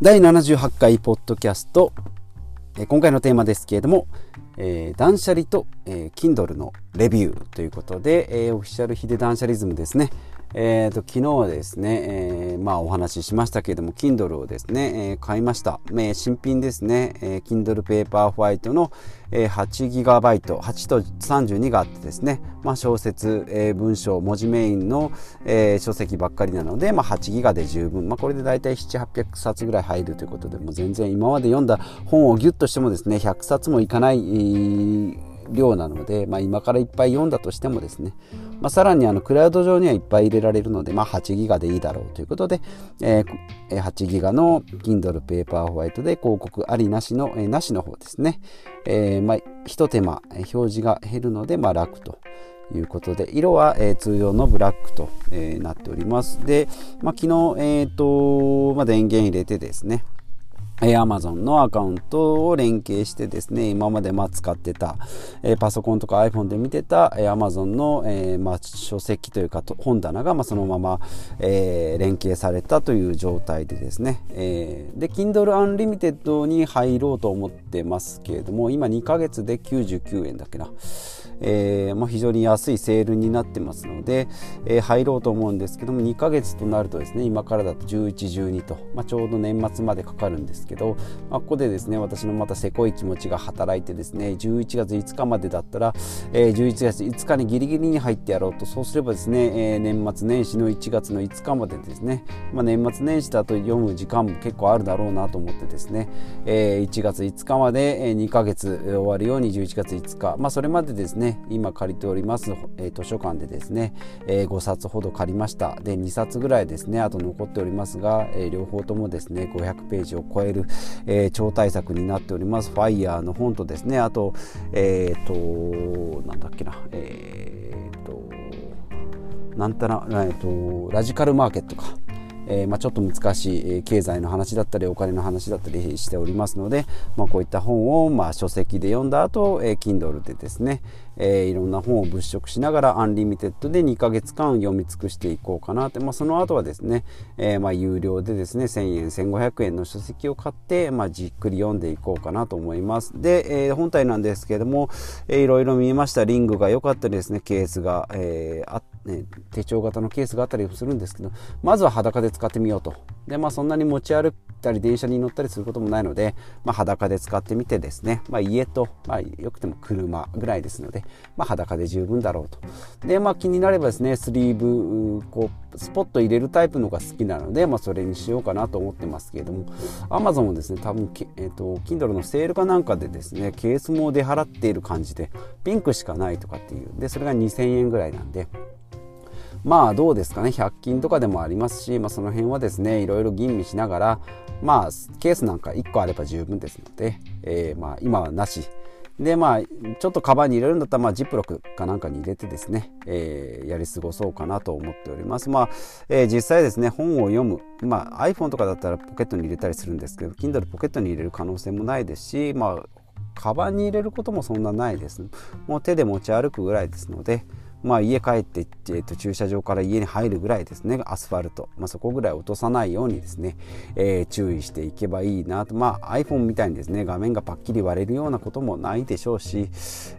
第78回ポッドキャスト、えー今回のテーマですけれども、えー断捨離と、えー Kindle のレビューということで、えーオフィシャルヒデ断捨リズムですね。えー、と昨日はですね、えーまあお話ししましたけれども Kindle をですね、えー買いました、えー新品ですね、えー Kindle Paper White の、えー 8GB 8と32があってですね、まあ、小説、えー文章文字メインの、えー書籍ばっかりなので、まあ、8ギガで十分、まあ、これで大体700800冊ぐらい入るということでもう全然今まで読んだ本をギュッとしてもですね100冊もいかない、えー量なので、まあ、今からいっぱい読んだとしてもですね、まあ、さらにあのクラウド上にはいっぱい入れられるので、まあ、8ギガでいいだろうということで、えー8ギガの Kindle Paper White で広告ありなしの、えーなしの方ですね、えーまあ、ひと手間表示が減るので、まあ、楽ということで色は、えー通常のブラックと、えーなっております。で、まあ、昨日、えーとまあ、電源入れてですね Amazon のアカウントを連携してですね今までま使ってた、えパソコンとか iPhone で見てた、えー Amazon の、えま、書籍というか本棚が、ま、そのまま、え連携されたという状態でですね、えで Kindle Unlimited に入ろうと思ってますけれども今2ヶ月で99円だっけな。えーまあ、非常に安いセールになってますので、えー入ろうと思うんですけども2ヶ月となるとですね今からだと1112と、まあ、ちょうど年末までかかるんですけど、まあ、ここでですね私のまたせこい気持ちが働いてですね11月5日までだったら、えー11月5日にギリギリに入ってやろうとそうすればですね、えー年末年始の1月の5日までですね、まあ、年末年始だと読む時間も結構あるだろうなと思ってですね、えー1月5日まで2ヶ月終わるように11月5日、まあ、それまでですね今借りております、えー図書館でですね、え5冊ほど借りました。で2冊ぐらいですねあと残っておりますが、えー両方ともですね500ページを超える、えー超大作になっております。ファイヤーの本とですねあとえっ、となんだっけなえっ、となんたら、えー、とラジカルマーケットか、えーまあ、ちょっと難しいえ経済の話だったりお金の話だったりしておりますので、まあ、こういった本を、まあ、書籍で読んだ後、えー Kindle でですね、えーいろんな本を物色しながらアンリミテッドで2ヶ月間読み尽くしていこうかなって、まあ、その後はですね、えまあ、有料でですね1000円1500円の書籍を買って、まあ、じっくり読んでいこうかなと思います。で、え本体なんですけれども、えーいろいろ見えました。リングが良かったりですね。ケースが、えーあね、手帳型のケースがあったりするんですけどまずは裸で使ってみようと。で、まあ、そんなに持ち歩いたり電車に乗ったりすることもないので、まあ、裸で使ってみてですね、まあ、家と、まあ、よくても車ぐらいですので、まあ、裸で十分だろうと。で、まあ、気になればですねスリーブこうスポット入れるタイプのが好きなので、まあ、それにしようかなと思ってますけれども。Amazon もですね多分、えー、と Kindle のセールかなんかでですねケースも出払っている感じでピンクしかないとかっていう。でそれが2000円ぐらいなんで。まあどうですかね。100均とかでもありますし、まあ、その辺はですねいろいろ吟味しながらまあケースなんか1個あれば十分ですので、えーまあ今はなし。でまあちょっとカバンに入れるんだったら、まあ、ジップロックかなんかに入れてですね、えーやり過ごそうかなと思っております。まあ、えー実際ですね本を読む、まあ、iPhone とかだったらポケットに入れたりするんですけど Kindle ポケットに入れる可能性もないですしまあカバンに入れることもそんなないです。もう手で持ち歩くぐらいですのでまあ、家帰って、えー、と駐車場から家に入るぐらいですねアスファルト、まあ、そこぐらい落とさないようにですね、えー注意していけばいいなと、まあ、iPhone みたいにですね画面がパッキリ割れるようなこともないでしょうし、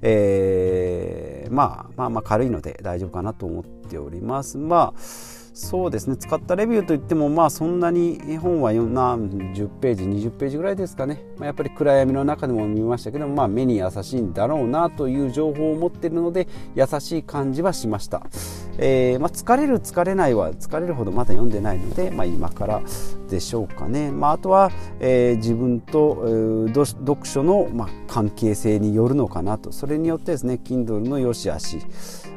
えーまあ、まあまあ軽いので大丈夫かなと思っております。まあそうですね。使ったレビューといってもまあそんなに本は何10ページ20ページぐらいですかね、まあ、やっぱり暗闇の中でも見ましたけど、まあ、目に優しいんだろうなという情報を持っているので優しい感じはしました、えーまあ、疲れる疲れないは疲れるほどまだ読んでないので、まあ、今からでしょうかね、まあ、あとは、えー自分と、えー読読書の、まあ、関係性によるのかなと。それによってですね Kindle の良し悪し。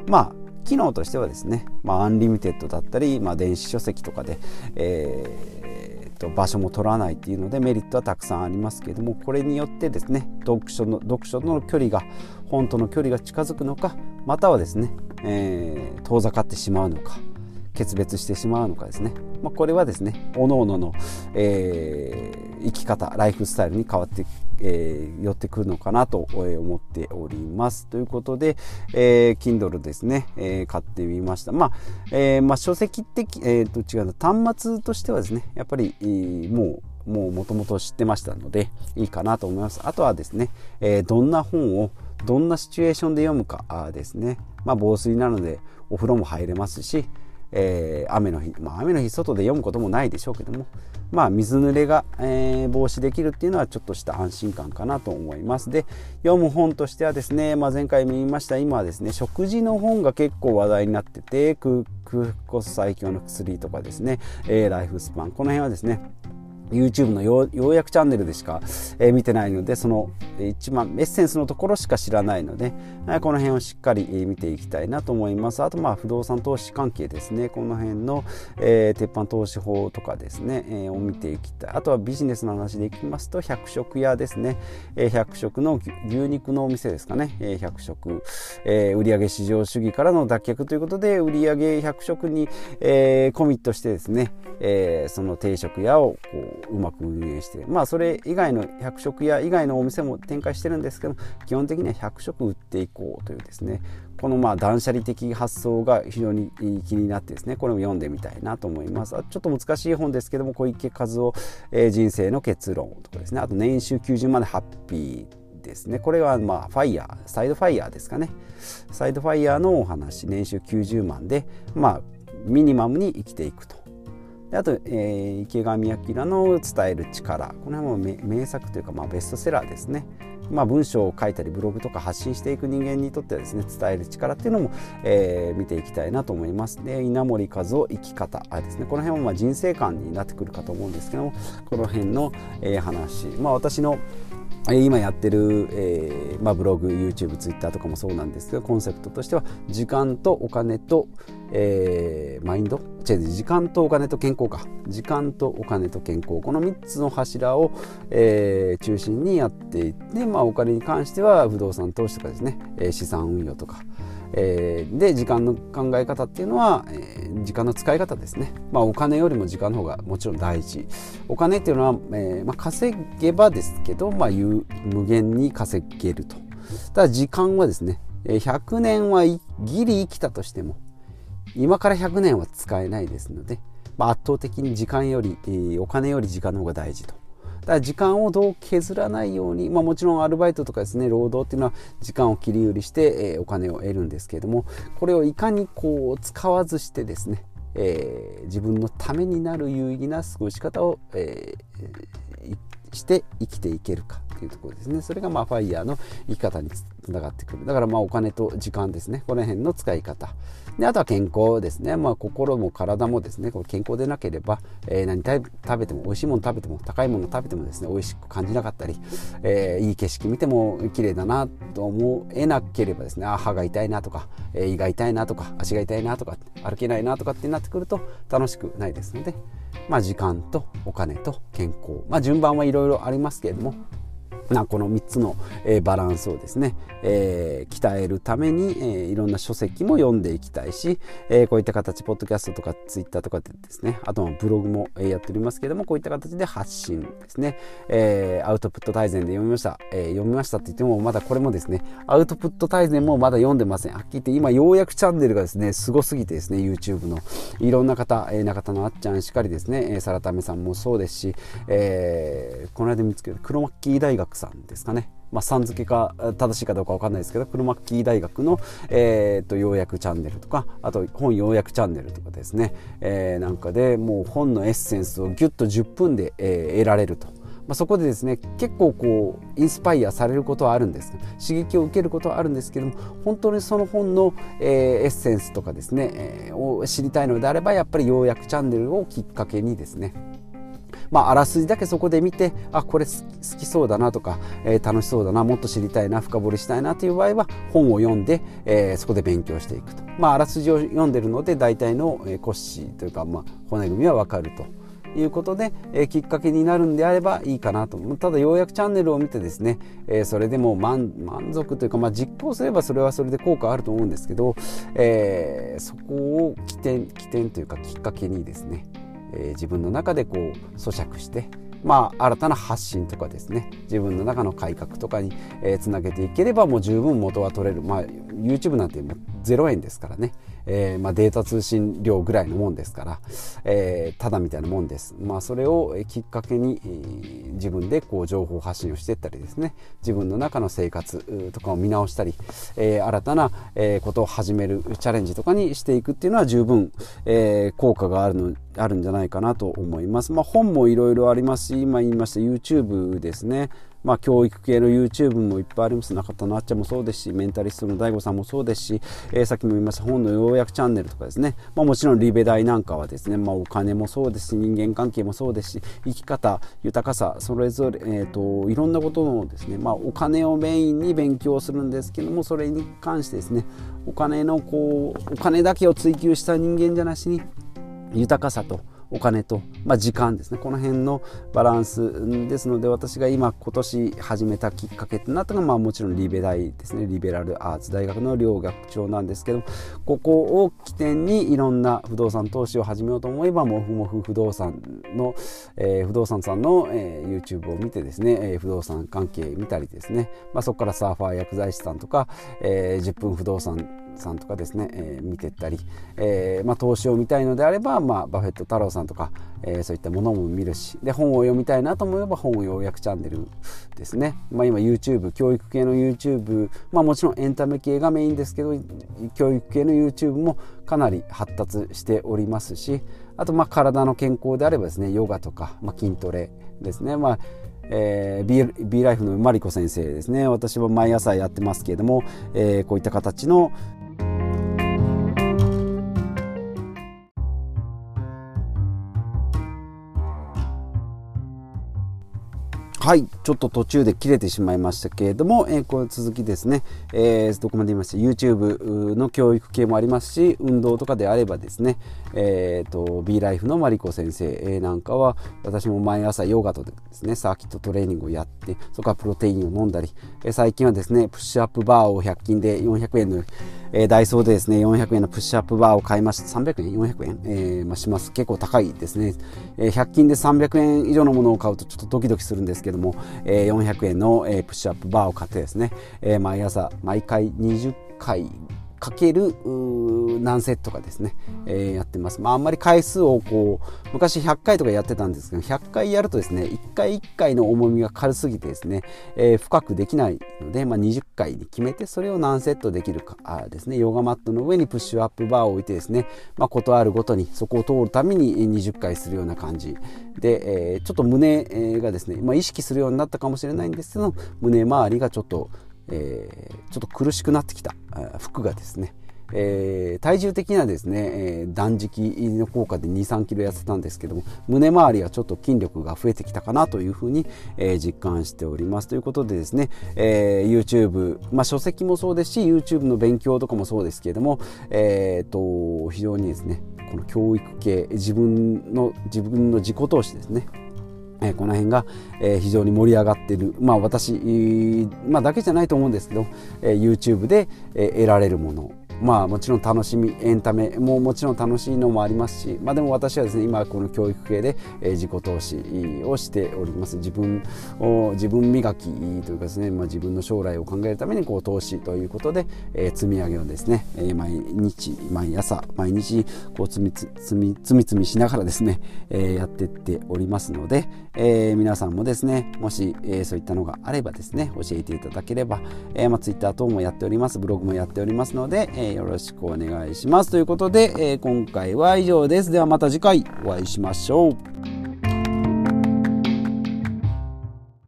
まあ機能としてはですね、まあ、アンリミテッドだったり、まあ、電子書籍とかで、えーと場所も取らないっていうのでメリットはたくさんありますけれどもこれによってですね読書の読書の距離が本との距離が近づくのかまたはですね、えー遠ざかってしまうのか決別してしまうのかですね、まあ、これはですね各々の、えー生き方ライフスタイルに変わって、えー寄ってくるのかなと思っております。ということで、えー Kindle ですね、えー買ってみました。まあ、えーまあ、書籍的、えーと違う端末としてはですねやっぱり、えーもうもうもともと知ってましたのでいいかなと思います。あとはですね、えー、どんな本をどんなシチュエーションで読むかですね。まあ防水なのでお風呂も入れますしえー、雨の日、まあ、雨の日外で読むこともないでしょうけども、まあ、水濡れが、えー、防止できるっていうのはちょっとした安心感かなと思います。で読む本としてはですね、まあ、前回も言いました今はですね食事の本が結構話題になってて空腹最強の薬とかですね、えー、ライフスパンこの辺はですね YouTube のようやくチャンネルでしか、えー、見てないのでその一番エッセンスのところしか知らないので、えー、この辺をしっかり、えー、見ていきたいなと思います。あとまあ不動産投資関係ですね。この辺の、えー、鉄板投資法とかですね、えー、を見ていきたい。あとはビジネスの話でいきますと百食屋ですね、えー、百食の牛肉のお店ですかね、えー、百食、えー、売上市場主義からの脱却ということで売上百食に、えー、コミットしてですね、えー、その定食屋をこううまく運営してまあそれ以外の100食屋以外のお店も展開してるんですけど基本的には100食売っていこうというですねこのまあ断捨離的発想が非常に気になってですねこれも読んでみたいなと思います。ちょっと難しい本ですけども小池和夫、えー、人生の結論とかですねあと年収90万でハッピーですね。これはまあファイヤーサイドファイヤーですかね。サイドファイヤーのお話年収90万でまあミニマムに生きていくと。であと、えー、池上彰の伝える力。この辺も名作というか、まあ、ベストセラーですね。まあ、文章を書いたりブログとか発信していく人間にとってはですね伝える力っていうのも、えー、見ていきたいなと思います。で稲森和夫生き方あですね。この辺もまあ人生観になってくるかと思うんですけどもこの辺の、えー、話。まあ私の今やってる、えーまあ、ブログ YouTube、Twitter とかもそうなんですけどコンセプトとしては時間とお金と、えー、マインド？違う時間とお金と健康か。時間とお金と健康。この3つの柱を、えー、中心にやっていって、まあ、お金に関しては不動産投資とかですね、資産運用とか、えー、で時間の考え方っていうのは、えー、時間の使い方ですね、まあ、お金よりも時間の方がもちろん大事。お金っていうのは、えーまあ、稼げばですけど、まあ、無限に稼げると。ただ時間はですね100年はギリ生きたとしても今から100年は使えないですので、まあ、圧倒的に時間より、えー、お金より時間の方が大事と。から時間をどう削らないように、まあ、もちろんアルバイトとかですね労働っていうのは時間を切り売りして、えー、お金を得るんですけれどもこれをいかにこう使わずしてですね、えー、自分のためになる有意義な過ごし方を、えー、して生きていけるかというところですね。それがまあファイヤーの生き方につながってくる。だからまあお金と時間ですね。この辺の使い方。であとは健康ですね、まあ、心も体もですね。これ健康でなければ、えー、何食べても美味しいもの食べても高いもの食べてもですね。美味しく感じなかったり、えー、いい景色見ても綺麗だなと思えなければですね。あ歯が痛いなとか、え、胃が痛いなとか足が痛いなとか歩けないなとかってなってくると楽しくないですので、まあ、時間とお金と健康、まあ、順番はいろいろありますけれどもなこの3つの、えー、バランスをですね、えー、鍛えるために、えー、いろんな書籍も読んでいきたいし、えこういった形ポッドキャストとかツイッターとかでですねあとはブログも、えやっておりますけれどもこういった形で発信ですね、えアウトプット大全で読みました、え読みましたって言ってもまだこれもですねアウトプット大全もまだ読んでません。はっきり言って今ようやくチャンネルがですねすごすぎてですね YouTube のいろんな方、え中田のあっちゃんしかりですね、えー、サラタメさんもそうですし、えこの間見つけた黒マッキー大学さんですかね。まあ、さん付けか正しいかどうか分かんないですけど黒マキー大学の、えーと、要約チャンネルとかあと本要約チャンネルとかですね、えー、なんかでもう本のエッセンスをギュッと10分で、えー、得られると。まあ、そこでですね結構こうインスパイアされることはあるんです刺激を受けることはあるんですけども本当にその本の、えー、エッセンスとかですね、えー、を知りたいのであればやっぱり要約チャンネルをきっかけにですねまあ、あらすじだけそこで見てあこれ好きそうだなとか、えー、楽しそうだなもっと知りたいな深掘りしたいなという場合は本を読んで、えー、そこで勉強していくと、まあ、あらすじを読んでるので大体の、え、骨子というか、まあ、骨組みは分かると。いうことで、えー、きっかけになるんであればいいかなとただようやくチャンネルを見てですね、えー、それでも満足というか、まあ、実行すればそれはそれで効果あると思うんですけど、えー、そこを起点起点というかきっかけにですねえー、自分の中でこう咀嚼してまあ、新たな発信とかですね。自分の中の改革とかに、えー、つなげていければもう十分元は取れる、まあ、YouTube なんてもう0円ですからね、えー、まあ、データ通信料ぐらいのもんですから、えー、ただみたいなもんです、まあ、それをきっかけに、えー、自分でこう情報発信をしていったりですね。自分の中の生活とかを見直したり、え新たな、えことを始めるチャレンジとかにしていくっていうのは十分、え効果があるのあるんじゃないかなと思います。まあ、本もいろいろありますし今言いました YouTube ですね。まあ、教育系の YouTube もいっぱいあります。中田のあっちゃんもそうですしメンタリストの DAIGO さんもそうですし、えー、さっきも言いました本の要約チャンネルとかですね、まあ、もちろんリベ大なんかはですね、まあ、お金もそうですし人間関係もそうですし生き方豊かさそれぞれ、えーと、いろんなことのですね、まあ、お金をメインに勉強するんですけどもそれに関してですねお金のこうお金だけを追求した人間じゃなしに豊かさとお金と、まあ、時間ですね。この辺のバランスですので私が今今年始めたきっかけとなったのは、まあ、もちろんリベ大ですね。リベラルアーツ大学の両学長なんですけどここを起点にいろんな不動産投資を始めようと思えばもふもふ不動産の、えー、不動産さんの、えー、YouTube を見てですね、えー、不動産関係見たりですね、まあ、そこからサーファー薬剤師さんとか、えー、10分不動産さんとかですね、えー、見てったり、えーまあ、投資を見たいのであれば、まあ、バフェット太郎さんとか、えー、そういったものも見るしで本を読みたいなと思えば本を要約チャンネルですね、まあ、今 YouTube 教育系の YouTube、まあ、もちろんエンタメ系がメインですけど教育系の YouTube もかなり発達しておりますしあとまあ体の健康であればですねヨガとか、まあ、筋トレですね、まあえー、B, B ライフのマリコ先生ですね。私は毎朝やってますけれども、えー、こういった形のはいちょっと途中で切れてしまいましたけれども、えー、この続きですね、えー、どこまで言いました YouTube の教育系もありますし運動とかであればですね、えーと、B ライフのマリコ先生なんかは私も毎朝ヨガとですねサーキットトレーニングをやってそこからプロテインを飲んだり、え最近はですねプッシュアップバーを100均で400円のえー、ダイソーでですね、400円のプッシュアップバーを買いました。300円 ?400 円、えー、まあ、します。結構高いですね、えー。100均で300円以上のものを買うとちょっとドキドキするんですけども、えー、400円の、えー、プッシュアップバーを買ってですね、えー、毎朝、毎回20回かける何セットかですね、えー、やってます。まあ、あんまり回数をこう、昔100回とかやってたんですけど、100回やるとですね、1回1回の重みが軽すぎてですね、えー、深くできないので、まあ、20回に決めて、それを何セットできるかあですね、ヨガマットの上にプッシュアップバーを置いてですね、まあ、ことあるごとにそこを通るために20回するような感じで、えー、ちょっと胸がですね、まあ、意識するようになったかもしれないんですけど、胸周りがちょっとえー、ちょっと苦しくなってきた服がですね、えー、体重的にはですね、えー、断食の効果で2 3キロ痩せたんですけども胸周りはちょっと筋力が増えてきたかなというふうに、えー、実感しております。ということでですね、えー、YouTube、まあ、書籍もそうですし YouTube の勉強とかもそうですけれども、えーと、非常にですねこの教育系自分の自分の自己投資ですね。えこの辺が、え非常に盛り上がっている、まあ、私、まあ、だけじゃないと思うんですけど、え YouTube で、え得られるもの。まあもちろん楽しみエンタメももちろん楽しいのもありますし、まあ、でも私はですね今この教育系で、自己投資をしております。自分を自分磨きというかですね、まあ、自分の将来を考えるためにこう投資ということで、えー、積み上げをですね、毎日毎朝毎日こう積み積み積み積みしながらですね、えー、やってっておりますので、えー、皆さんもですねもし、えー、そういったのがあればですね教えていただければ、えーまあ、Twitter 等もやっておりますブログもやっておりますので、えーよろしくお願いします。ということで、えー、今回は以上です。ではまた次回お会いしましょう。